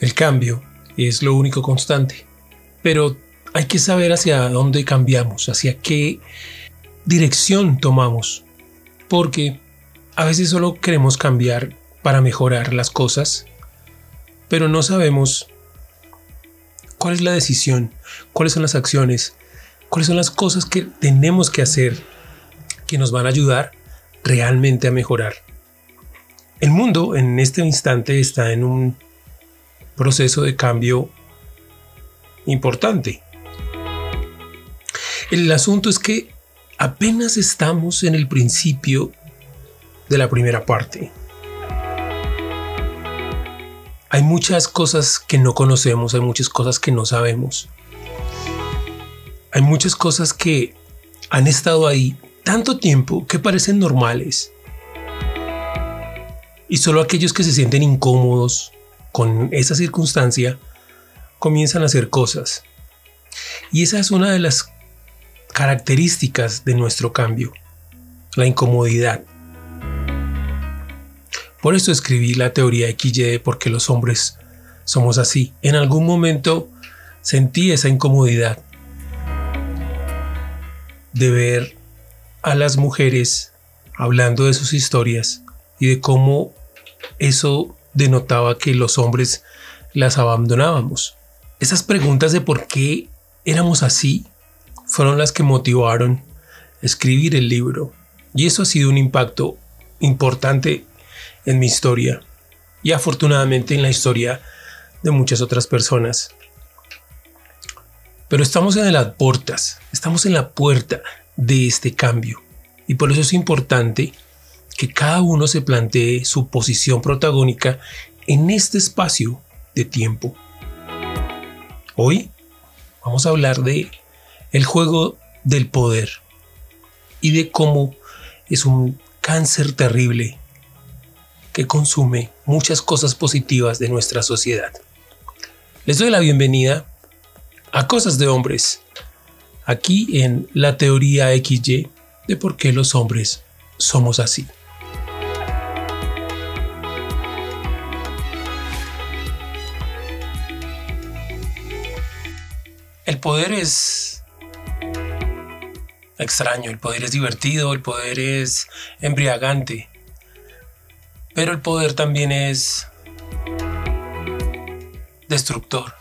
El cambio es lo único constante, pero hay que saber hacia dónde cambiamos, hacia qué dirección tomamos, porque a veces solo queremos cambiar para mejorar las cosas, pero no sabemos cuál es la decisión, cuáles son las acciones, cuáles son las cosas que tenemos que hacer que nos van a ayudar realmente a mejorar. El mundo en este instante está en un proceso de cambio importante. El asunto es que apenas estamos en el principio de la primera parte. Hay muchas cosas que no conocemos, hay muchas cosas que no sabemos. Hay muchas cosas que han estado ahí tanto tiempo que parecen normales. Y solo aquellos que se sienten incómodos con esa circunstancia comienzan a hacer cosas. Y esa es una de las características de nuestro cambio, la incomodidad. Por eso escribí la teoría de por qué los hombres somos así. En algún momento sentí esa incomodidad de ver a las mujeres hablando de sus historias y de cómo eso denotaba que los hombres las abandonábamos. Esas preguntas de por qué éramos así fueron las que motivaron escribir el libro. Y eso ha sido un impacto importante en mi historia y afortunadamente en la historia de muchas otras personas. Pero estamos en las puertas, estamos en la puerta de este cambio. Y por eso es importante que cada uno se plantee su posición protagónica en este espacio de tiempo. Hoy vamos a hablar de el juego del poder y de cómo es un cáncer terrible que consume muchas cosas positivas de nuestra sociedad. Les doy la bienvenida a Cosas de Hombres, aquí en la teoría XY de por qué los hombres somos así. Poder es extraño, el poder es divertido, el poder es embriagante, pero el poder también es destructor.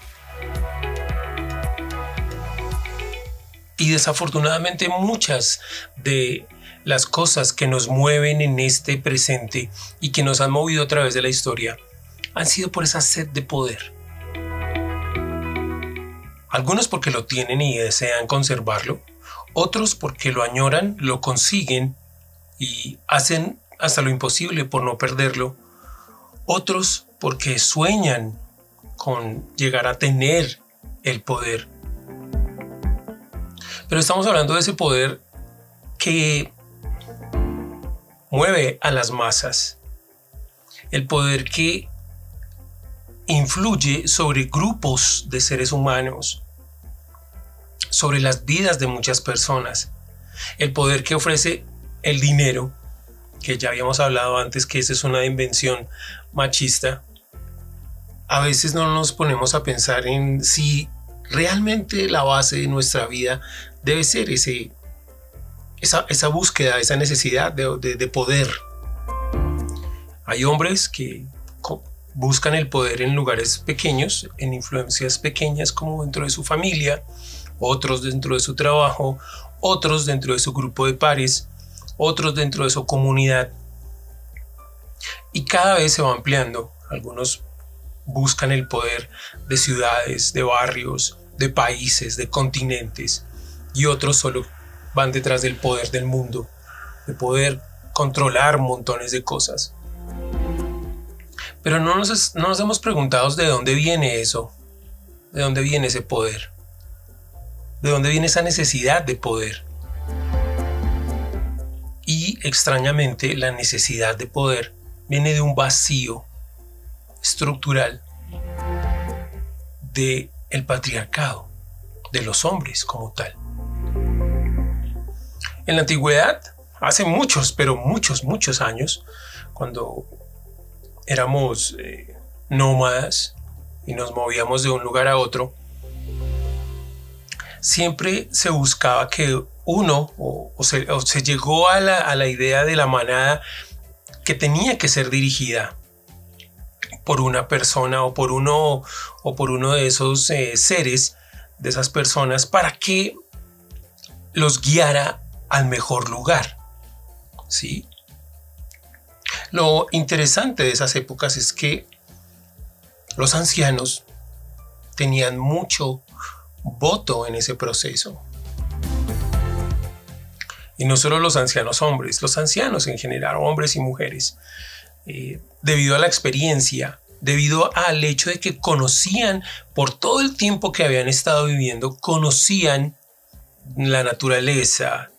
Y desafortunadamente muchas de las cosas que nos mueven en este presente y que nos han movido a través de la historia han sido por esa sed de poder. Algunos porque lo tienen y desean conservarlo, otros porque lo añoran, lo consiguen y hacen hasta lo imposible por no perderlo, otros porque sueñan con llegar a tener el poder pero estamos hablando de ese poder que mueve a las masas. El poder que influye sobre grupos de seres humanos, sobre las vidas de muchas personas. El poder que ofrece el dinero, que ya habíamos hablado antes que esa es una invención machista. A veces no nos ponemos a pensar en si realmente la base de nuestra vida debe ser ese, esa, búsqueda, esa necesidad de, poder. Hay hombres que buscan el poder en lugares pequeños, en influencias pequeñas como dentro de su familia, otros dentro de su trabajo, otros dentro de su grupo de pares, otros dentro de su comunidad. Y cada vez se va ampliando. Algunos buscan el poder de ciudades, de barrios, de países, de continentes y otros solo van detrás del poder del mundo, de poder controlar montones de cosas. Pero no nos, no nos hemos preguntado de dónde viene eso, de dónde viene ese poder, de dónde viene esa necesidad de poder. Y extrañamente la necesidad de poder viene de un vacío estructural de el patriarcado, de los hombres como tal. En la antigüedad, hace muchos, pero muchos, muchos años, cuando éramos eh, nómadas, y nos movíamos de un lugar a otro, siempre se buscaba que uno, o, se, llegó a la, idea de la manada que tenía que ser dirigida por una persona o por uno, o por uno de esos eh, seres, de esas personas, para que los guiara al mejor lugar. ¿Sí? Lo interesante de esas épocas es que los ancianos tenían mucho voto en ese proceso. Y no solo los ancianos hombres, los ancianos en general, hombres y mujeres, eh, debido a la experiencia, debido al hecho de que conocían, por todo el tiempo que habían estado viviendo, conocían la naturaleza,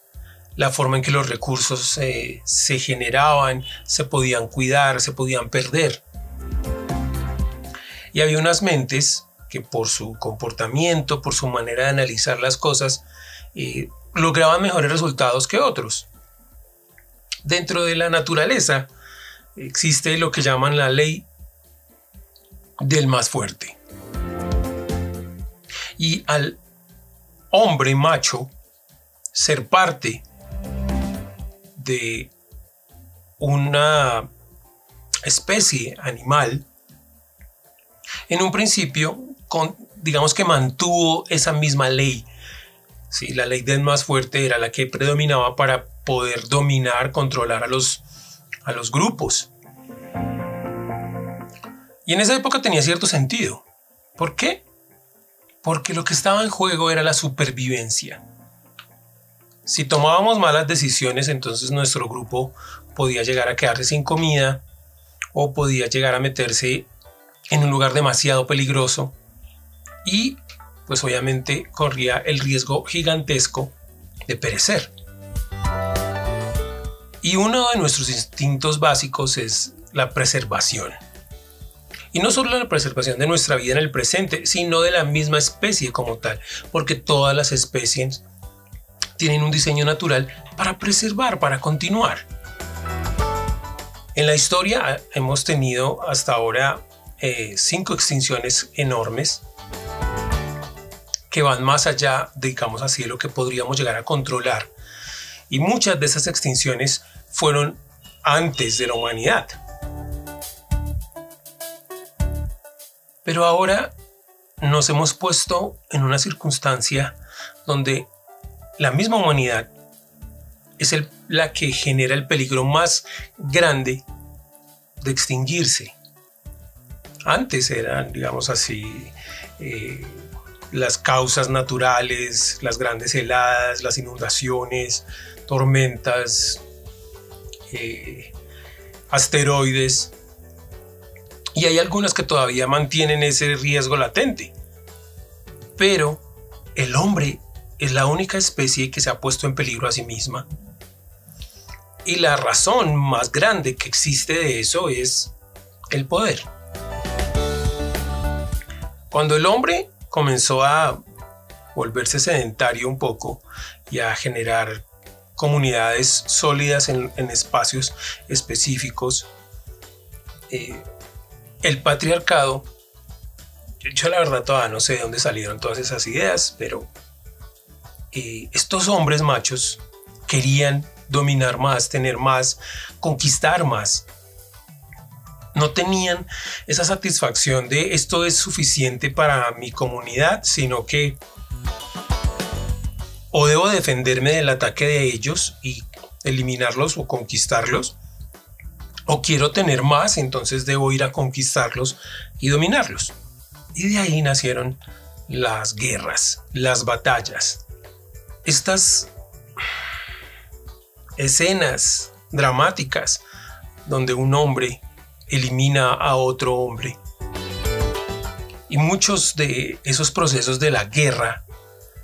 la forma en que los recursos se generaban, se podían cuidar, se podían perder. Y había unas mentes que por su comportamiento, por su manera de analizar las cosas, eh, lograban mejores resultados que otros. Dentro de la naturaleza existe lo que llaman la ley del más fuerte. Y al hombre macho ser parte de una especie animal, en un principio, digamos que mantuvo esa misma ley. Sí, la ley del más fuerte era la que predominaba para poder dominar, controlar a los, a los grupos. Y en esa época tenía cierto sentido. ¿Por qué? Porque lo que estaba en juego era la supervivencia. Si tomábamos malas decisiones, entonces nuestro grupo podía llegar a quedarse sin comida o podía llegar a meterse en un lugar demasiado peligroso y pues obviamente corría el riesgo gigantesco de perecer. Y uno de nuestros instintos básicos es la preservación. Y no solo la preservación de nuestra vida en el presente, sino de la misma especie como tal, porque todas las especies tienen un diseño natural para preservar, para continuar. En la historia hemos tenido hasta ahora eh, cinco extinciones enormes que van más allá, digamos así, de lo que podríamos llegar a controlar. Y muchas de esas extinciones fueron antes de la humanidad. Pero ahora nos hemos puesto en una circunstancia donde la misma humanidad es la que genera el peligro más grande de extinguirse. Antes eran, digamos así, eh, las causas naturales, las grandes heladas, las inundaciones, tormentas, eh, asteroides, y hay algunas que todavía mantienen ese riesgo latente. Pero el hombre es la única especie que se ha puesto en peligro a sí misma. Y la razón más grande que existe de eso es el poder. Cuando el hombre comenzó a volverse sedentario un poco y a generar comunidades sólidas en, espacios específicos, eh, el patriarcado, yo la verdad todavía no sé de dónde salieron todas esas ideas, pero eh, estos hombres machos querían dominar más, tener más, conquistar más. No tenían esa satisfacción de esto es suficiente para mi comunidad, sino que o debo defenderme del ataque de ellos y eliminarlos o conquistarlos, o quiero tener más, entonces debo ir a conquistarlos y dominarlos. Y de ahí nacieron las guerras, las batallas. Estas escenas dramáticas donde un hombre elimina a otro hombre. Y muchos de esos procesos de la guerra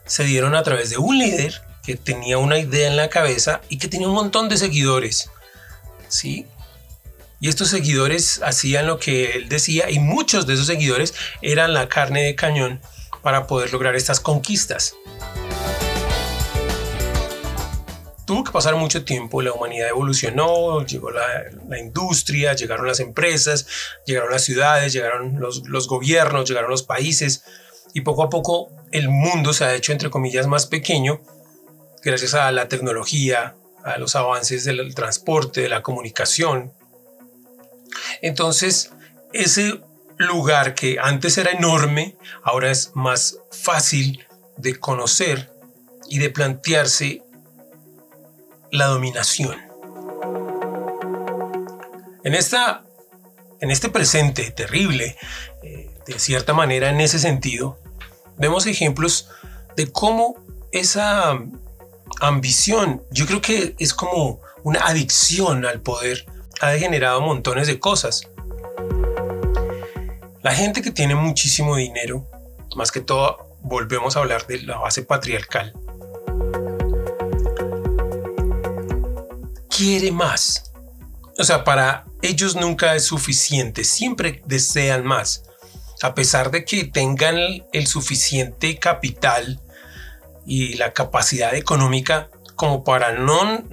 se dieron a través de un líder que tenía una idea en la cabeza y que tenía un montón de seguidores. ¿sí? Y estos seguidores hacían lo que él decía y muchos de esos seguidores eran la carne de cañón para poder lograr estas conquistas. Tuvo que pasar mucho tiempo, la humanidad evolucionó, llegó la, la industria, llegaron las empresas, llegaron las ciudades, llegaron los, los gobiernos, llegaron los países y poco a poco el mundo se ha hecho entre comillas más pequeño gracias a la tecnología, a los avances del transporte, de la comunicación. Entonces, ese lugar que antes era enorme, ahora es más fácil de conocer y de plantearse la dominación. En, esta, en este presente terrible, eh, de cierta manera en ese sentido, vemos ejemplos de cómo esa ambición, yo creo que es como una adicción al poder, ha degenerado montones de cosas. La gente que tiene muchísimo dinero, más que todo volvemos a hablar de la base patriarcal, quiere más. O sea, para ellos nunca es suficiente, siempre desean más. A pesar de que tengan el, suficiente capital y la capacidad económica como para no,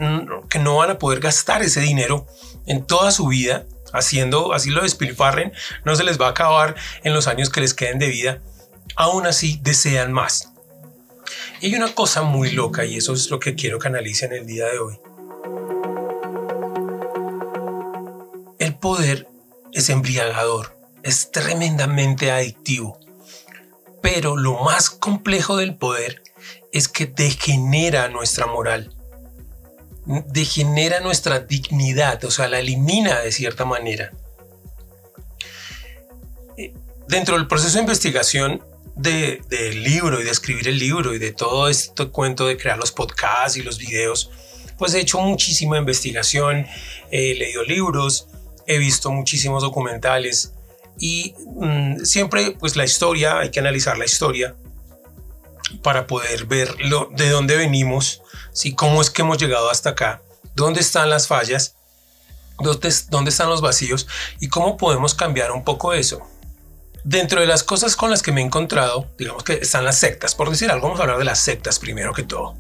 que no van a poder gastar ese dinero en toda su vida, haciendo así lo despilfarren, no se les va a acabar en los años que les queden de vida, aún así desean más. Y hay una cosa muy loca y eso es lo que quiero que analicen el día de hoy. El poder es embriagador, es tremendamente adictivo, pero lo más complejo del poder es que degenera nuestra moral degenera nuestra dignidad, o sea, la elimina de cierta manera. Dentro del proceso de investigación del libro y de escribir el libro y de todo este cuento de crear los podcasts y los videos, pues he hecho muchísima investigación, he leído libros, he visto muchísimos documentales y mm, siempre pues la historia, hay que analizar la historia para poder ver de dónde venimos ¿sí? ¿Cómo es que hemos llegado hasta acá? ¿Dónde están las fallas? ¿Dónde, ¿Dónde están los vacíos? ¿Y cómo podemos cambiar un poco eso? Dentro de las cosas con las que me he encontrado, digamos que están las sectas. Por decir algo, vamos a hablar de las sectas primero que todo.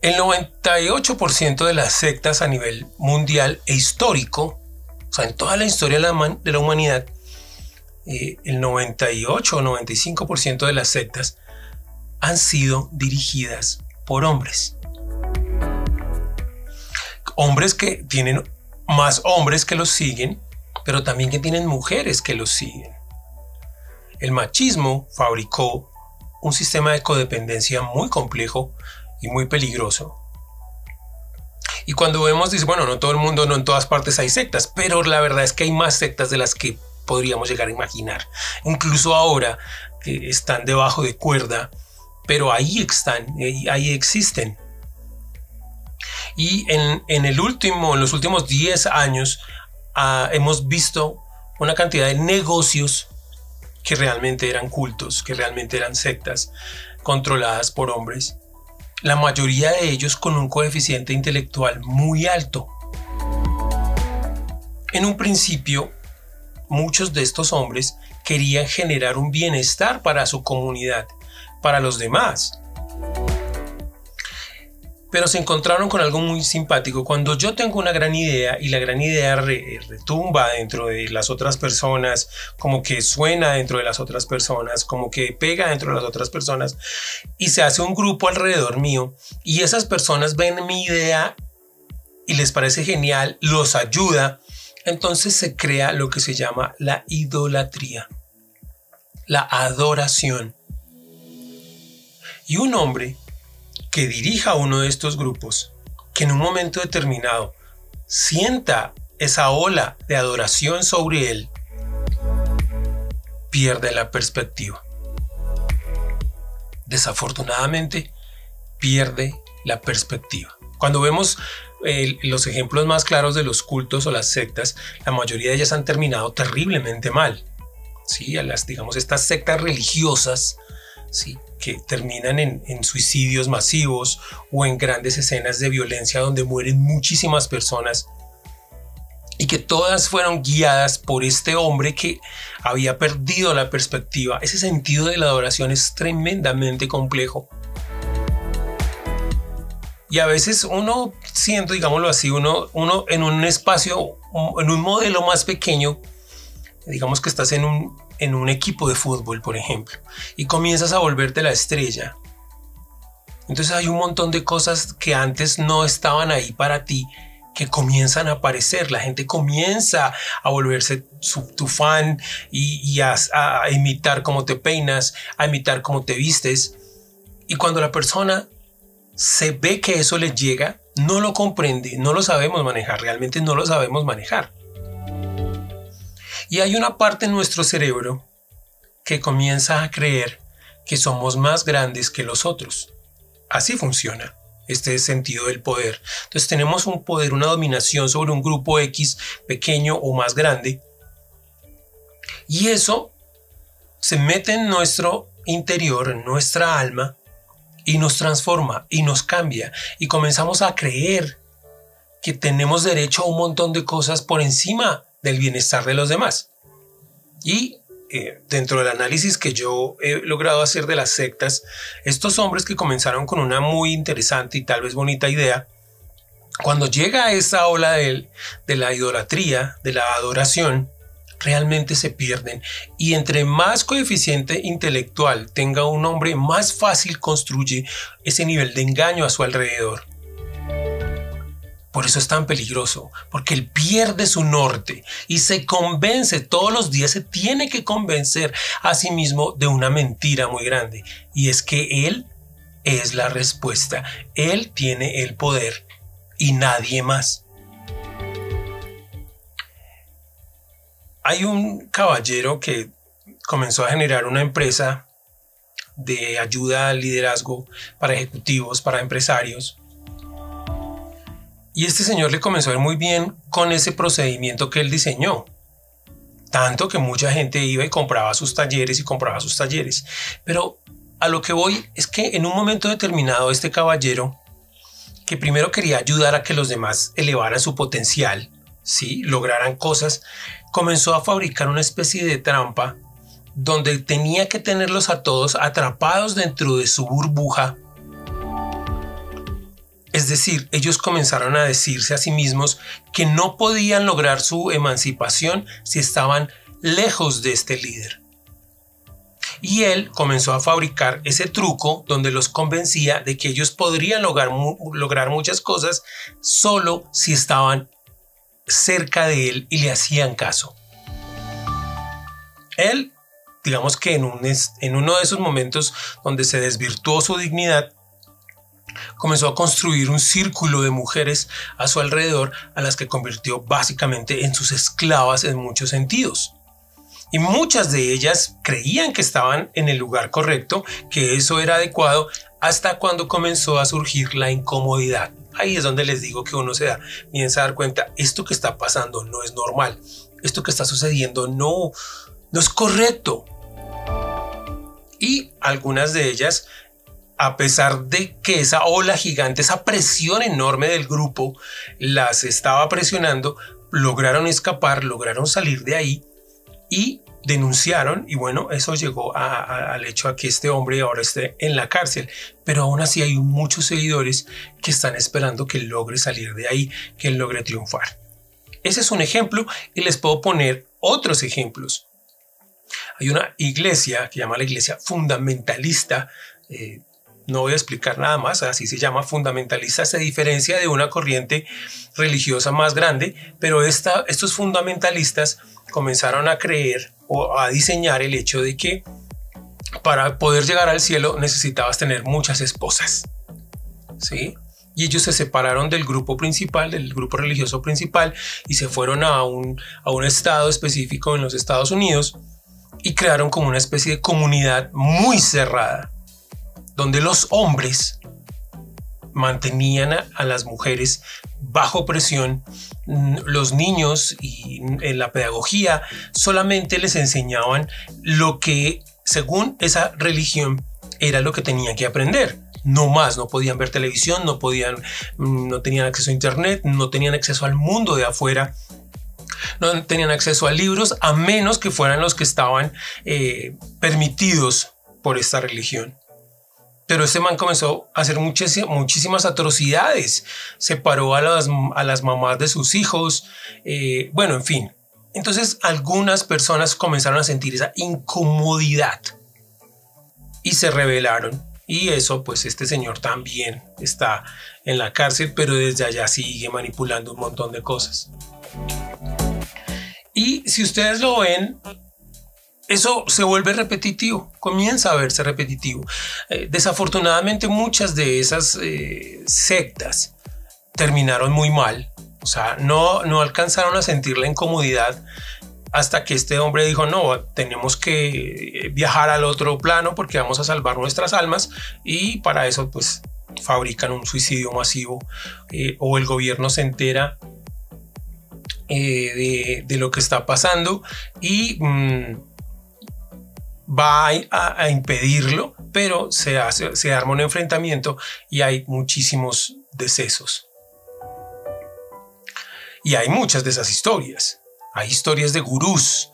El 98% de las sectas a nivel mundial e histórico, o sea, en toda la historia de la, humanidad, eh, el 98 o 95% de las sectas han sido dirigidas por hombres. Hombres que tienen más hombres que los siguen, pero también que tienen mujeres que los siguen. El machismo fabricó un sistema de codependencia muy complejo y muy peligroso. Y cuando vemos, dice, bueno, no todo el mundo, no en todas partes hay sectas, pero la verdad es que hay más sectas de las que podríamos llegar a imaginar. Incluso ahora que están debajo de cuerda, pero ahí están, ahí existen. Y en, el último, en los últimos 10 años ah, hemos visto una cantidad de negocios que realmente eran cultos, que realmente eran sectas controladas por hombres. La mayoría de ellos con un coeficiente intelectual muy alto. En un principio, muchos de estos hombres querían generar un bienestar para su comunidad para los demás. Pero se encontraron con algo muy simpático. Cuando yo tengo una gran idea y la gran idea retumba dentro de las otras personas, como que suena dentro de las otras personas, como que pega dentro de las otras personas, y se hace un grupo alrededor mío, y esas personas ven mi idea y les parece genial, los ayuda, entonces se crea lo que se llama la idolatría, la adoración. Y un hombre que dirija uno de estos grupos, que en un momento determinado sienta esa ola de adoración sobre él, pierde la perspectiva. Desafortunadamente, pierde la perspectiva. Cuando vemos eh, los ejemplos más claros de los cultos o las sectas, la mayoría de ellas han terminado terriblemente mal. Sí, a las, digamos, estas sectas religiosas, sí, que terminan en, suicidios masivos o en grandes escenas de violencia donde mueren muchísimas personas y que todas fueron guiadas por este hombre que había perdido la perspectiva. Ese sentido de la adoración es tremendamente complejo. Y a veces uno siendo, digámoslo así, uno, uno en un espacio, en un modelo más pequeño, digamos que estás en un, en un equipo de fútbol, por ejemplo, y comienzas a volverte la estrella. Entonces hay un montón de cosas que antes no estaban ahí para ti, que comienzan a aparecer. La gente comienza a volverse tu fan y, a, a imitar cómo te peinas, a imitar cómo te vistes. Y cuando la persona se ve que eso les llega, no lo comprende, no lo sabemos manejar, realmente no lo sabemos manejar. Y hay una parte en nuestro cerebro que comienza a creer que somos más grandes que los otros. Así funciona este sentido del poder. Entonces tenemos un poder, una dominación sobre un grupo X pequeño o más grande. Y eso se mete en nuestro interior, en nuestra alma, y nos transforma y nos cambia. Y comenzamos a creer que tenemos derecho a un montón de cosas por encima del bienestar de los demás. Y eh, dentro del análisis que yo he logrado hacer de las sectas, estos hombres que comenzaron con una muy interesante y tal vez bonita idea, cuando llega esa ola de, de la idolatría, de la adoración, realmente se pierden. Y entre más coeficiente intelectual tenga un hombre, más fácil construye ese nivel de engaño a su alrededor. Por eso es tan peligroso, porque él pierde su norte y se convence, todos los días se tiene que convencer a sí mismo de una mentira muy grande. Y es que él es la respuesta, él tiene el poder y nadie más. Hay un caballero que comenzó a generar una empresa de ayuda al liderazgo para ejecutivos, para empresarios, y este señor le comenzó a ir muy bien con ese procedimiento que él diseñó. Tanto que mucha gente iba y compraba sus talleres y compraba sus talleres. Pero a lo que voy es que en un momento determinado este caballero, que primero quería ayudar a que los demás elevaran su potencial, ¿sí? lograran cosas, comenzó a fabricar una especie de trampa donde tenía que tenerlos a todos atrapados dentro de su burbuja es decir, ellos comenzaron a decirse a sí mismos que no podían lograr su emancipación si estaban lejos de este líder. Y él comenzó a fabricar ese truco donde los convencía de que ellos podrían lograr, muchas cosas solo si estaban cerca de él y le hacían caso. Él, digamos que en uno de esos momentos donde se desvirtuó su dignidad, comenzó a construir un círculo de mujeres a su alrededor a las que convirtió básicamente en sus esclavas en muchos sentidos. Y muchas de ellas creían que estaban en el lugar correcto, que eso era adecuado, hasta cuando comenzó a surgir la incomodidad. Ahí es donde les digo que uno se da, comienza a dar cuenta, esto que está pasando no es normal, esto que está sucediendo no, no es correcto. Y algunas de ellas a pesar de que esa ola gigante, esa presión enorme del grupo las estaba presionando, lograron escapar, lograron salir de ahí y denunciaron y bueno, eso llegó al hecho a que este hombre ahora esté en la cárcel, pero aún así hay muchos seguidores que están esperando que logre salir de ahí, que logre triunfar. Ese es un ejemplo y les puedo poner otros ejemplos. Hay una iglesia que se llama la iglesia fundamentalista eh, no voy a explicar nada más, así se llama fundamentalista, se diferencia de una corriente religiosa más grande, pero esta, estos fundamentalistas comenzaron a creer o a diseñar el hecho de que para poder llegar al cielo necesitabas tener muchas esposas. ¿Sí? Y ellos se separaron del grupo principal, del grupo religioso principal, y se fueron a un, a un estado específico en los Estados Unidos y crearon como una especie de comunidad muy cerrada donde los hombres mantenían a, las mujeres bajo presión, mm, los niños y en la pedagogía solamente les enseñaban lo que según esa religión era lo que tenían que aprender. No más, no podían ver televisión, no podían, mm, no tenían acceso a internet, no tenían acceso al mundo de afuera, no tenían acceso a libros a menos que fueran los que estaban eh, permitidos por esta religión. Pero este man comenzó a hacer muchísimas atrocidades. Separó a las, a las mamás de sus hijos. Eh, bueno, en fin. Entonces algunas personas comenzaron a sentir esa incomodidad y se rebelaron. Y eso, pues este señor también está en la cárcel, pero desde allá sigue manipulando un montón de cosas. Y si ustedes lo ven, eso se vuelve repetitivo, comienza a verse repetitivo. Eh, desafortunadamente muchas de esas eh, sectas terminaron muy mal, o sea, no, no alcanzaron a sentir la incomodidad hasta que este hombre dijo, no, tenemos que viajar al otro plano porque vamos a salvar nuestras almas y para eso pues fabrican un suicidio masivo eh, o el gobierno se entera de, lo que está pasando y mm, va a, impedirlo, pero se, hace, se arma un enfrentamiento y hay muchísimos decesos. Y hay muchas de esas historias. Hay historias de gurús,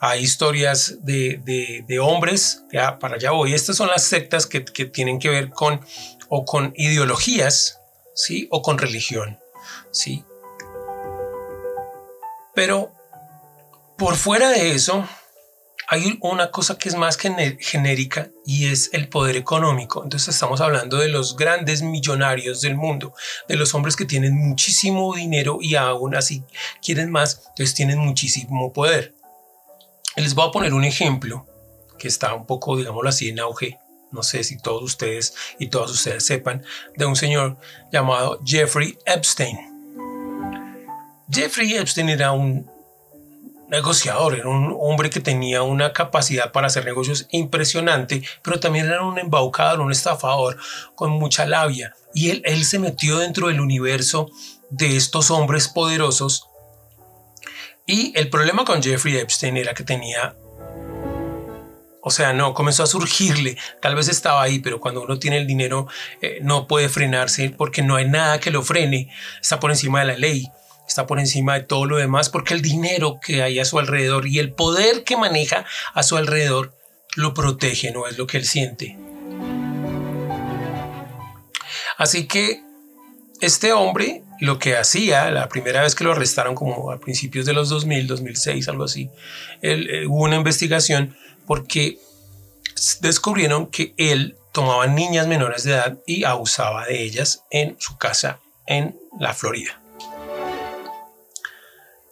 hay historias de, hombres, ya para allá voy. Estas son las sectas que, que, tienen que ver con o con ideologías, ¿sí? O con religión, ¿sí? Pero por fuera de eso, hay una cosa que es más genérica y es el poder económico. Entonces estamos hablando de los grandes millonarios del mundo, de los hombres que tienen muchísimo dinero y aún así quieren más, entonces tienen muchísimo poder. Les voy a poner un ejemplo que está un poco, digámoslo así, en auge. No sé si todos ustedes y todas ustedes sepan de un señor llamado Jeffrey Epstein. Jeffrey Epstein era un negociador, era un hombre que tenía una capacidad para hacer negocios impresionante, pero también era un embaucador, un estafador con mucha labia. Y él, se metió dentro del universo de estos hombres poderosos. Y el problema con Jeffrey Epstein era que tenía o sea, no, comenzó a surgirle. Tal vez estaba ahí, pero cuando uno tiene el dinero eh, no puede frenarse porque no hay nada que lo frene. Está por encima de la ley está por encima de todo lo demás porque el dinero que hay a su alrededor y el poder que maneja a su alrededor lo protege, no es lo que él siente. Así que este hombre lo que hacía, la primera vez que lo arrestaron como a principios de los 2000, 2006, algo así, eh, hubo una investigación porque descubrieron que él tomaba niñas menores de edad y abusaba de ellas en su casa en la Florida.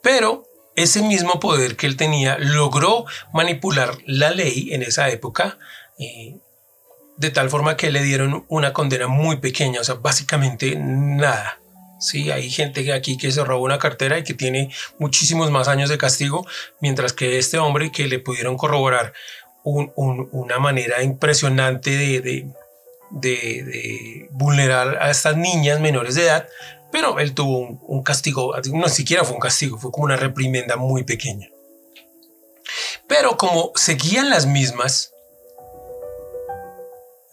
Pero ese mismo poder que él tenía logró manipular la ley en esa época eh, de tal forma que le dieron una condena muy pequeña, o sea, básicamente nada. Sí, hay gente aquí que se robó una cartera y que tiene muchísimos más años de castigo, mientras que este hombre que le pudieron corroborar una manera impresionante de, de, vulnerar a estas niñas menores de edad, pero él tuvo un, castigo, no siquiera fue un castigo, fue como una reprimenda muy pequeña. Pero como seguían las mismas,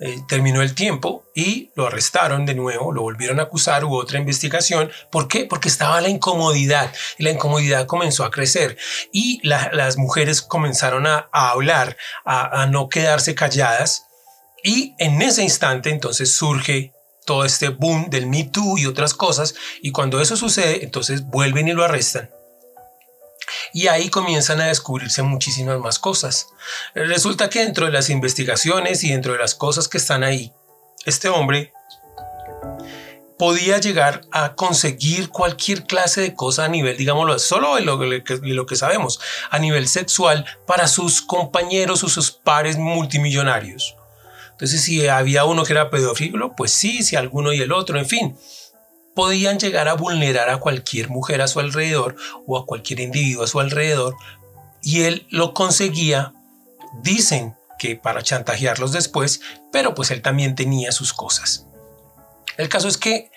eh, terminó el tiempo y lo arrestaron de nuevo, lo volvieron a acusar, hubo otra investigación. ¿Por qué? Porque estaba la incomodidad y la incomodidad comenzó a crecer y las mujeres comenzaron a, hablar, a no quedarse calladas y en ese instante entonces surge todo este boom del Me Too y otras cosas, y cuando eso sucede, entonces vuelven y lo arrestan. Y ahí comienzan a descubrirse muchísimas más cosas. Resulta que dentro de las investigaciones y dentro de las cosas que están ahí, este hombre podía llegar a conseguir cualquier clase de cosa a nivel, digámoslo, solo de lo, de lo que sabemos, a nivel sexual para sus compañeros o sus pares multimillonarios. Entonces, si había uno que era pedófilo, pues sí, si alguno y el otro, en fin, podían llegar a vulnerar a cualquier mujer a su alrededor o a cualquier individuo a su alrededor y él lo conseguía, dicen que para chantajearlos después, pero pues él también tenía sus cosas. El caso es que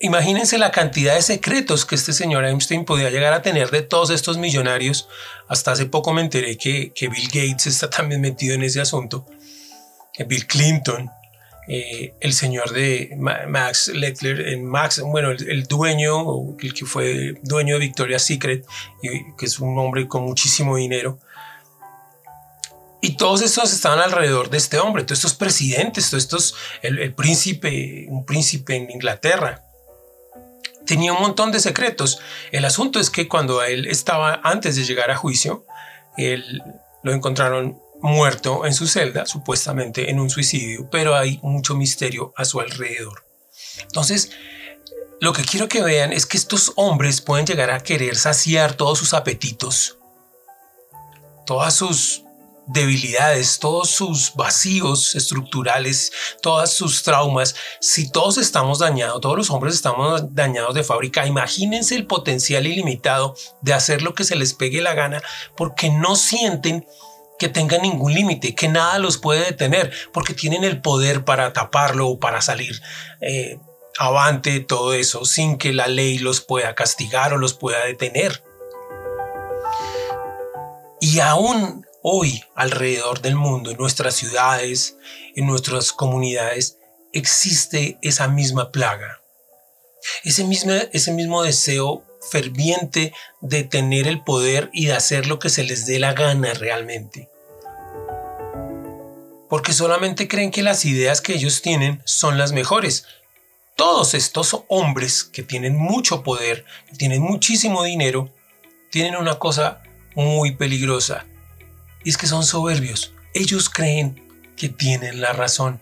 imagínense la cantidad de secretos que este señor Einstein podía llegar a tener de todos estos millonarios. Hasta hace poco me enteré que, que Bill Gates está también metido en ese asunto. Bill Clinton, eh, el señor de Max Leckler, Max, bueno, el, dueño, el que fue dueño de Victoria's Secret, que es un hombre con muchísimo dinero. Y todos estos estaban alrededor de este hombre, todos estos presidentes, todos estos, el, príncipe, un príncipe en Inglaterra. Tenía un montón de secretos. El asunto es que cuando él estaba antes de llegar a juicio, él lo encontraron muerto en su celda, supuestamente en un suicidio, pero hay mucho misterio a su alrededor. Entonces, lo que quiero que vean es que estos hombres pueden llegar a querer saciar todos sus apetitos, todas sus debilidades, todos sus vacíos estructurales, todas sus traumas, si todos estamos dañados, todos los hombres estamos dañados de fábrica, imagínense el potencial ilimitado de hacer lo que se les pegue la gana porque no sienten que tengan ningún límite, que nada los puede detener, porque tienen el poder para taparlo o para salir eh, avante todo eso sin que la ley los pueda castigar o los pueda detener. Y aún Hoy, alrededor del mundo, en nuestras ciudades, en nuestras comunidades, existe esa misma plaga. Ese mismo, ese mismo deseo ferviente de tener el poder y de hacer lo que se les dé la gana realmente. Porque solamente creen que las ideas que ellos tienen son las mejores. Todos estos hombres que tienen mucho poder, que tienen muchísimo dinero, tienen una cosa muy peligrosa y es que son soberbios. Ellos creen que tienen la razón.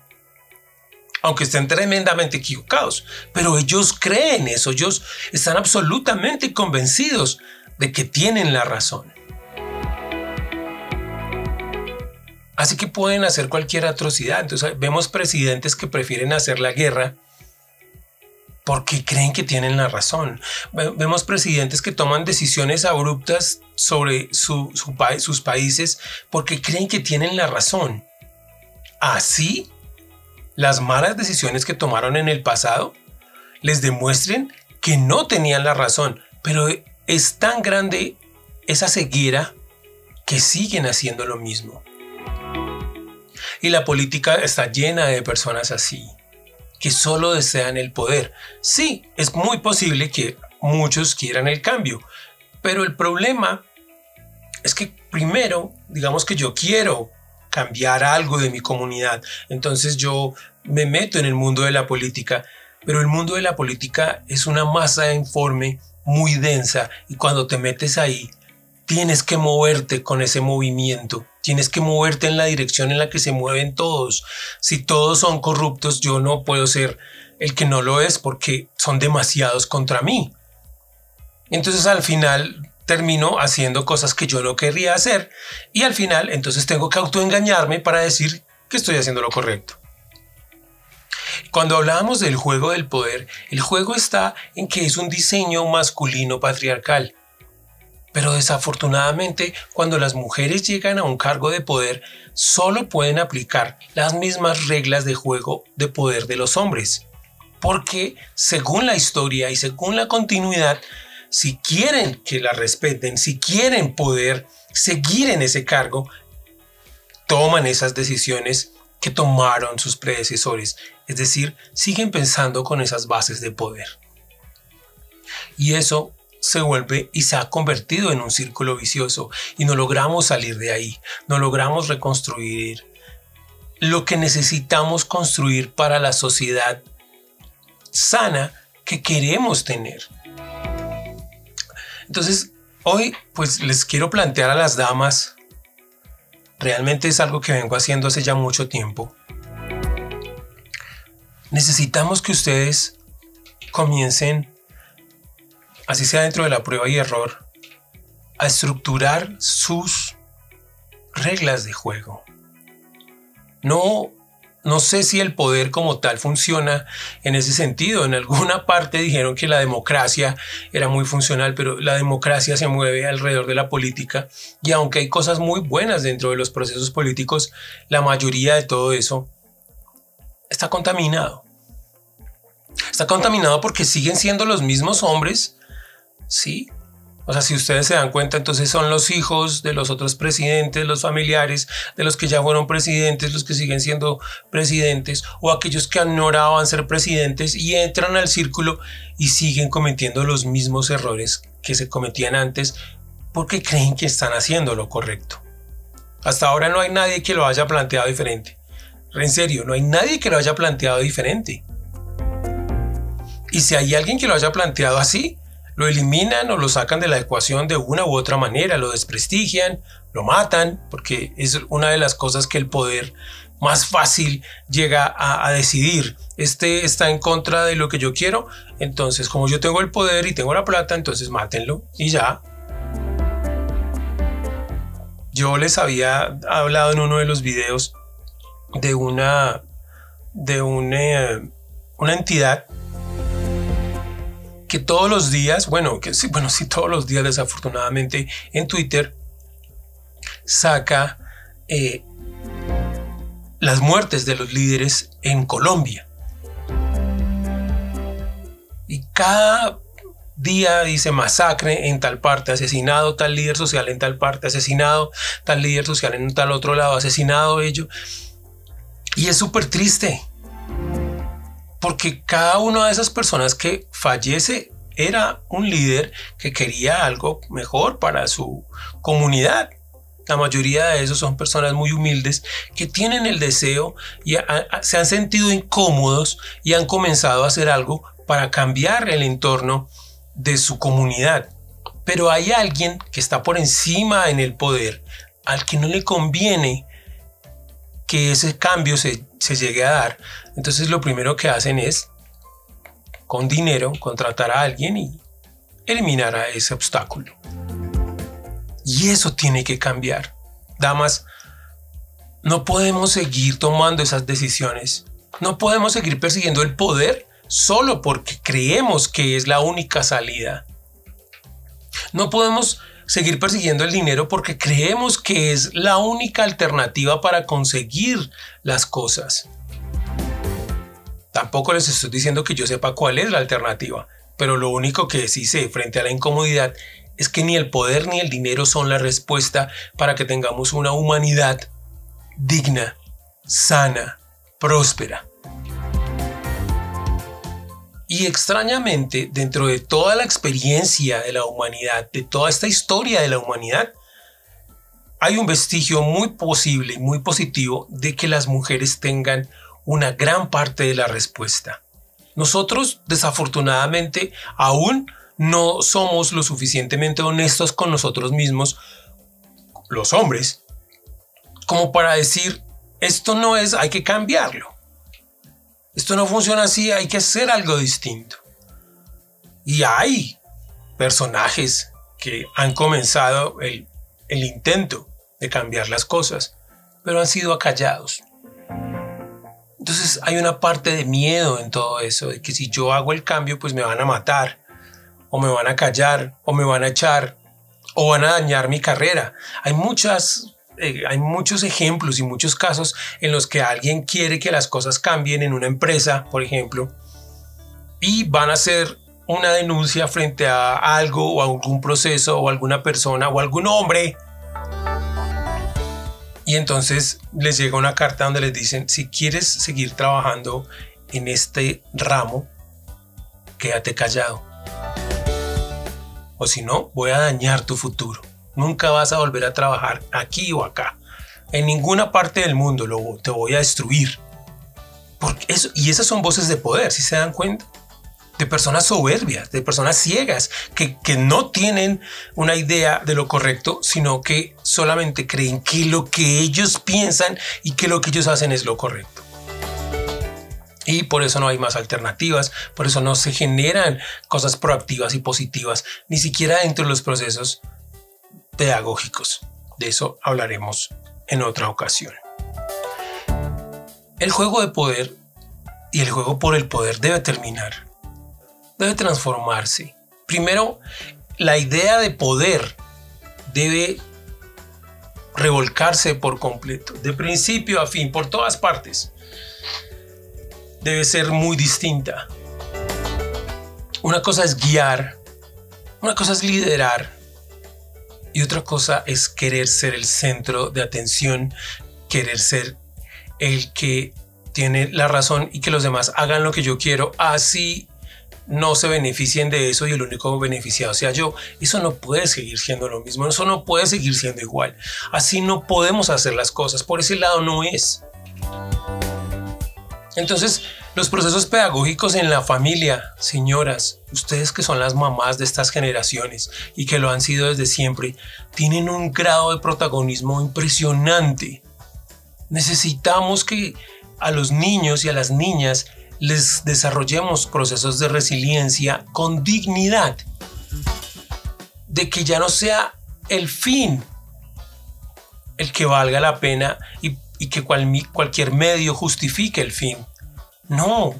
Aunque estén tremendamente equivocados. Pero ellos creen eso. Ellos están absolutamente convencidos de que tienen la razón. Así que pueden hacer cualquier atrocidad. Entonces vemos presidentes que prefieren hacer la guerra porque creen que tienen la razón. Vemos presidentes que toman decisiones abruptas sobre sus países porque creen que tienen la razón. Así, las malas decisiones que tomaron en el pasado les demuestren que no tenían la razón, pero es tan grande esa ceguera que siguen haciendo lo mismo. Y la política está llena de personas así que solo desean el poder. Sí, es muy posible que muchos quieran el cambio, pero el problema es que primero, digamos que yo quiero cambiar algo de mi comunidad, entonces yo me meto en el mundo de la política, pero el mundo de la política es una masa de informe muy densa y cuando te metes ahí, tienes que moverte con ese movimiento Tienes que moverte en la dirección en la que se mueven todos. Si todos son corruptos, yo no puedo ser el que no lo es porque son demasiados contra mí. Entonces al final termino haciendo cosas que yo no querría hacer y al final entonces tengo que autoengañarme para decir que estoy haciendo lo correcto. Cuando hablábamos del juego del poder, el juego está en que es un diseño masculino patriarcal. Pero desafortunadamente, cuando las mujeres llegan a un cargo de poder, solo pueden aplicar las mismas reglas de juego de poder de los hombres. Porque, según la historia y según la continuidad, si quieren que la respeten, si quieren poder seguir en ese cargo, toman esas decisiones que tomaron sus predecesores, es decir, siguen pensando con esas bases de poder. Y eso se vuelve y se ha convertido en un círculo vicioso y no logramos salir de ahí, no logramos reconstruir lo que necesitamos construir para la sociedad sana que queremos tener. Entonces, hoy pues les quiero plantear a las damas, realmente es algo que vengo haciendo hace ya mucho tiempo. Necesitamos que ustedes comiencen así sea dentro de la prueba y error, a estructurar sus reglas de juego. No, no sé si el poder como tal funciona en ese sentido. En alguna parte dijeron que la democracia era muy funcional, pero la democracia se mueve alrededor de la política y aunque hay cosas muy buenas dentro de los procesos políticos, la mayoría de todo eso está contaminado. Está contaminado porque siguen siendo los mismos hombres Sí. O sea, si ustedes se dan cuenta, entonces son los hijos de los otros presidentes, los familiares de los que ya fueron presidentes, los que siguen siendo presidentes, o aquellos que añoraban ser presidentes y entran al círculo y siguen cometiendo los mismos errores que se cometían antes porque creen que están haciendo lo correcto. Hasta ahora no hay nadie que lo haya planteado diferente. En serio, no hay nadie que lo haya planteado diferente. Y si hay alguien que lo haya planteado así, lo eliminan o lo sacan de la ecuación de una u otra manera, lo desprestigian, lo matan, porque es una de las cosas que el poder más fácil llega a, decidir. Este está en contra de lo que yo quiero, entonces como yo tengo el poder y tengo la plata, entonces mátenlo y ya. Yo les había hablado en uno de los videos de una de una, una entidad que todos los días, bueno, que sí, bueno, sí, todos los días desafortunadamente en Twitter saca eh, las muertes de los líderes en Colombia. Y cada día dice masacre en tal parte, asesinado tal líder social en tal parte, asesinado tal líder social en tal otro lado, asesinado ello. Y es súper triste, porque cada una de esas personas que fallece era un líder que quería algo mejor para su comunidad. La mayoría de esos son personas muy humildes que tienen el deseo y se han sentido incómodos y han comenzado a hacer algo para cambiar el entorno de su comunidad. Pero hay alguien que está por encima en el poder, al que no le conviene que ese cambio se, se llegue a dar, entonces lo primero que hacen es, con dinero, contratar a alguien y eliminar ese obstáculo. Y eso tiene que cambiar. Damas, no podemos seguir tomando esas decisiones. No podemos seguir persiguiendo el poder solo porque creemos que es la única salida. No podemos seguir persiguiendo el dinero porque creemos que es la única alternativa para conseguir las cosas. Tampoco les estoy diciendo que yo sepa cuál es la alternativa, pero lo único que sí sé frente a la incomodidad es que ni el poder ni el dinero son la respuesta para que tengamos una humanidad digna, sana, próspera. Y extrañamente, dentro de toda la experiencia de la humanidad, de toda esta historia de la humanidad, hay un vestigio muy posible y muy positivo de que las mujeres tengan una gran parte de la respuesta. Nosotros, desafortunadamente, aún no somos lo suficientemente honestos con nosotros mismos, los hombres, como para decir, esto no es, hay que cambiarlo. Esto no funciona así, hay que hacer algo distinto. Y hay personajes que han comenzado el, el intento de cambiar las cosas, pero han sido acallados. Entonces hay una parte de miedo en todo eso, de que si yo hago el cambio, pues me van a matar, o me van a callar, o me van a echar, o van a dañar mi carrera. Hay muchas eh, hay muchos ejemplos y muchos casos en los que alguien quiere que las cosas cambien en una empresa, por ejemplo, y van a hacer una denuncia frente a algo o a algún proceso o alguna persona o algún hombre y entonces les llega una carta donde les dicen, si quieres seguir trabajando en este ramo, quédate callado. O si no, voy a dañar tu futuro. Nunca vas a volver a trabajar aquí o acá. En ninguna parte del mundo te voy a destruir. Porque eso, y esas son voces de poder, si se dan cuenta de personas soberbias, de personas ciegas, que, que, no tienen una idea de lo correcto, sino que solamente creen que lo que ellos piensan y que lo que ellos hacen es lo correcto. Y por eso no hay más alternativas, por eso no se generan cosas proactivas y positivas, ni siquiera dentro de los procesos pedagógicos. De eso hablaremos en otra ocasión. El juego de poder y el juego por el poder debe terminar debe transformarse. Primero, la idea de poder debe revolcarse por completo, de principio a fin, por todas partes. Debe ser muy distinta. Una cosa es guiar, una cosa es liderar y otra cosa es querer ser el centro de atención, querer ser el que tiene la razón y que los demás hagan lo que yo quiero, así no se beneficien de eso y el único beneficiado sea yo. Eso no puede seguir siendo lo mismo, eso no puede seguir siendo igual. Así no podemos hacer las cosas, por ese lado no es. Entonces, los procesos pedagógicos en la familia, señoras, ustedes que son las mamás de estas generaciones y que lo han sido desde siempre, tienen un grado de protagonismo impresionante. Necesitamos que a los niños y a las niñas les desarrollemos procesos de resiliencia con dignidad, de que ya no sea el fin el que valga la pena y, que cualquier medio justifique el fin. No,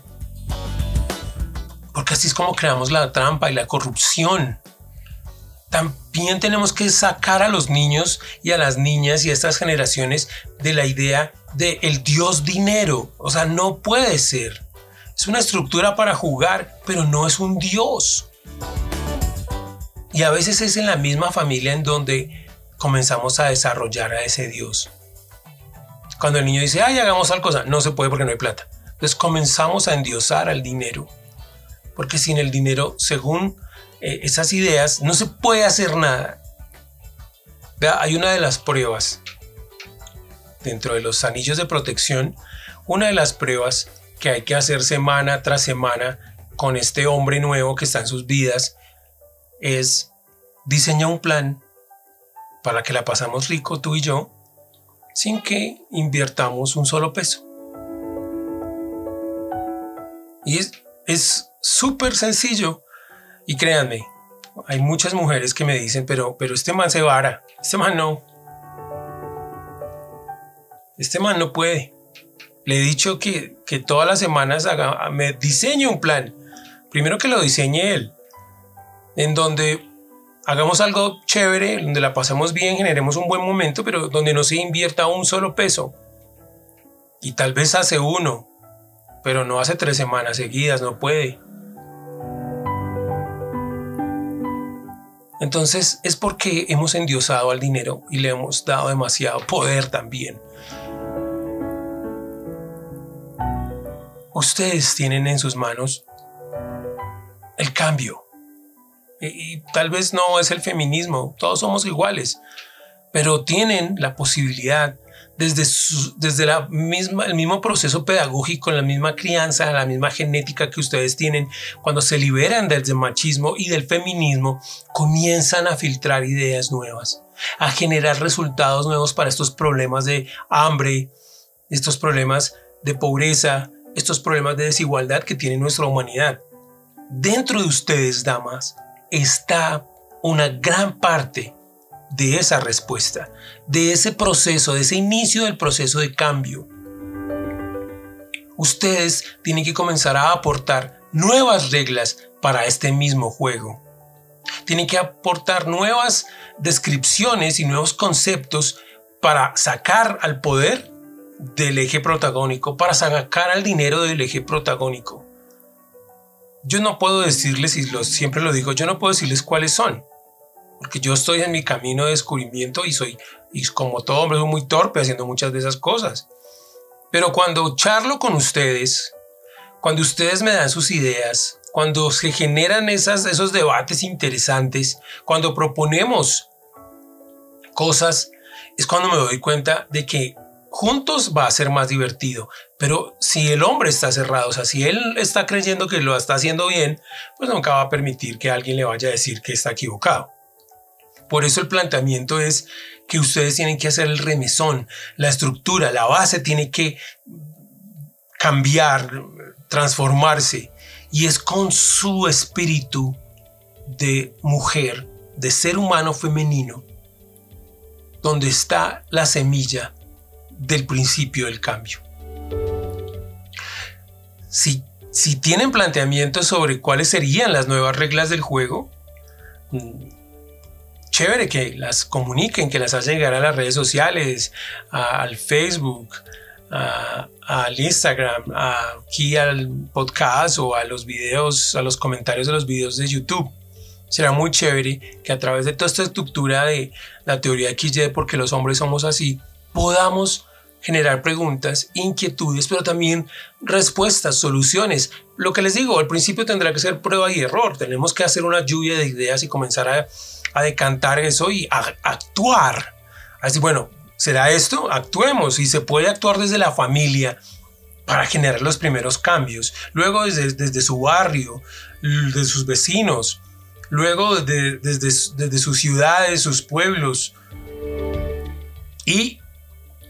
porque así es como creamos la trampa y la corrupción. También tenemos que sacar a los niños y a las niñas y a estas generaciones de la idea de el dios dinero. O sea, no puede ser. Es una estructura para jugar, pero no es un dios. Y a veces es en la misma familia en donde comenzamos a desarrollar a ese dios. Cuando el niño dice, ay, hagamos tal cosa, no se puede porque no hay plata. Entonces comenzamos a endiosar al dinero. Porque sin el dinero, según eh, esas ideas, no se puede hacer nada. Vea, hay una de las pruebas dentro de los anillos de protección, una de las pruebas que hay que hacer semana tras semana con este hombre nuevo que está en sus vidas es diseñar un plan para que la pasamos rico tú y yo sin que invirtamos un solo peso. Y es súper sencillo. Y créanme, hay muchas mujeres que me dicen, pero, pero este man se vara, este man no. Este man no puede. Le he dicho que, que todas las semanas haga, me diseñe un plan. Primero que lo diseñe él, en donde hagamos algo chévere, donde la pasamos bien, generemos un buen momento, pero donde no se invierta un solo peso. Y tal vez hace uno, pero no hace tres semanas seguidas, no puede. Entonces es porque hemos endiosado al dinero y le hemos dado demasiado poder también. Ustedes tienen en sus manos el cambio. Y, tal vez no es el feminismo, todos somos iguales, pero tienen la posibilidad desde, desde la misma, el mismo proceso pedagógico, la misma crianza, la misma genética que ustedes tienen, cuando se liberan del machismo y del feminismo, comienzan a filtrar ideas nuevas, a generar resultados nuevos para estos problemas de hambre, estos problemas de pobreza, estos problemas de desigualdad que tiene nuestra humanidad. Dentro de ustedes, damas, está una gran parte de esa respuesta, de ese proceso, de ese inicio del proceso de cambio. Ustedes tienen que comenzar a aportar nuevas reglas para este mismo juego. Tienen que aportar nuevas descripciones y nuevos conceptos para sacar al poder del eje protagónico, para sacar al dinero del eje protagónico. Yo no puedo decirles, y siempre lo digo, yo no puedo decirles cuáles son, porque yo estoy en mi camino de descubrimiento y soy, y como todo hombre, soy muy torpe haciendo muchas de esas cosas. Pero cuando charlo con ustedes, cuando ustedes me dan sus ideas, cuando se generan esas, esos debates interesantes, cuando proponemos cosas, es cuando me doy cuenta de que juntos va a ser más divertido. Pero si el hombre está cerrado, o sea, si él está creyendo que lo está haciendo bien, pues nunca va a permitir que alguien le vaya a decir que está equivocado. Por eso el planteamiento es que ustedes tienen que hacer el remesón, la estructura, la base tiene que cambiar, transformarse. Y es con su espíritu de mujer, de ser humano femenino, donde está la semilla del principio del cambio. Si, si tienen planteamientos sobre cuáles serían las nuevas reglas del juego, chévere que las comuniquen, que las hacen llegar a las redes sociales, al Facebook, al Instagram, aquí al podcast o a los videos, a los comentarios de los videos de YouTube. Será muy chévere que a través de toda esta estructura de la teoría XY, porque los hombres somos así, podamos generar preguntas, inquietudes, pero también respuestas, soluciones. Lo que les digo, al principio tendrá que ser prueba y error. Tenemos que hacer una lluvia de ideas y comenzar a, a decantar eso y a actuar. Así, bueno, ¿será esto? Actuemos y se puede actuar desde la familia para generar los primeros cambios. Luego desde, desde su barrio, de sus vecinos, luego desde, desde, desde sus ciudades, sus pueblos. Y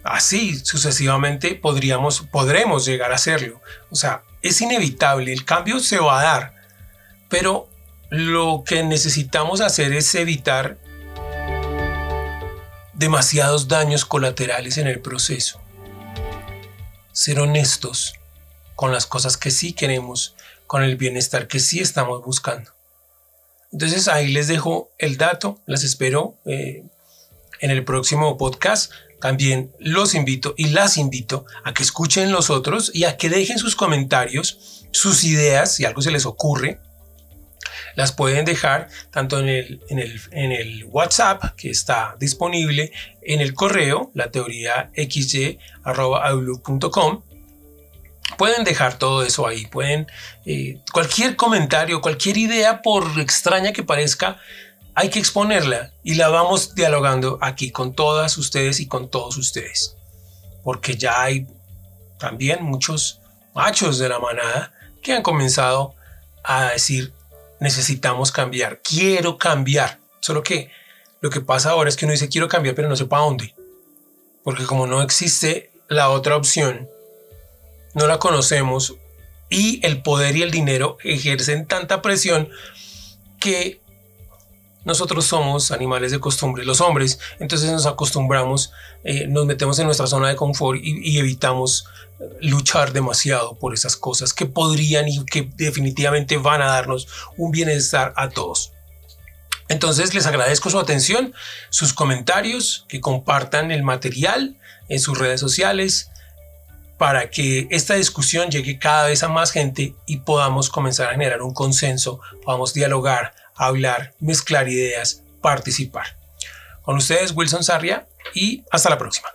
así sucesivamente podríamos, podremos llegar a hacerlo. O sea, es inevitable, el cambio se va a dar, pero lo que necesitamos hacer es evitar demasiados daños colaterales en el proceso. Ser honestos con las cosas que sí queremos, con el bienestar que sí estamos buscando. Entonces ahí les dejo el dato, las espero eh, en el próximo podcast. También los invito y las invito a que escuchen los otros y a que dejen sus comentarios, sus ideas, si algo se les ocurre. Las pueden dejar tanto en el, en el, en el WhatsApp que está disponible, en el correo, la teoría xy.outlook.com. Pueden dejar todo eso ahí, pueden, eh, cualquier comentario, cualquier idea, por extraña que parezca, hay que exponerla y la vamos dialogando aquí con todas ustedes y con todos ustedes. Porque ya hay también muchos machos de la manada que han comenzado a decir, necesitamos cambiar, quiero cambiar. Solo que lo que pasa ahora es que uno dice, quiero cambiar, pero no sé para dónde. Porque como no existe la otra opción, no la conocemos y el poder y el dinero ejercen tanta presión que nosotros somos animales de costumbre, los hombres, entonces nos acostumbramos, eh, nos metemos en nuestra zona de confort y, evitamos eh, luchar demasiado por esas cosas que podrían y que definitivamente van a darnos un bienestar a todos. Entonces les agradezco su atención, sus comentarios, que compartan el material en sus redes sociales para que esta discusión llegue cada vez a más gente y podamos comenzar a generar un consenso, podamos dialogar, hablar, mezclar ideas, participar. Con ustedes, Wilson Sarria, y hasta la próxima.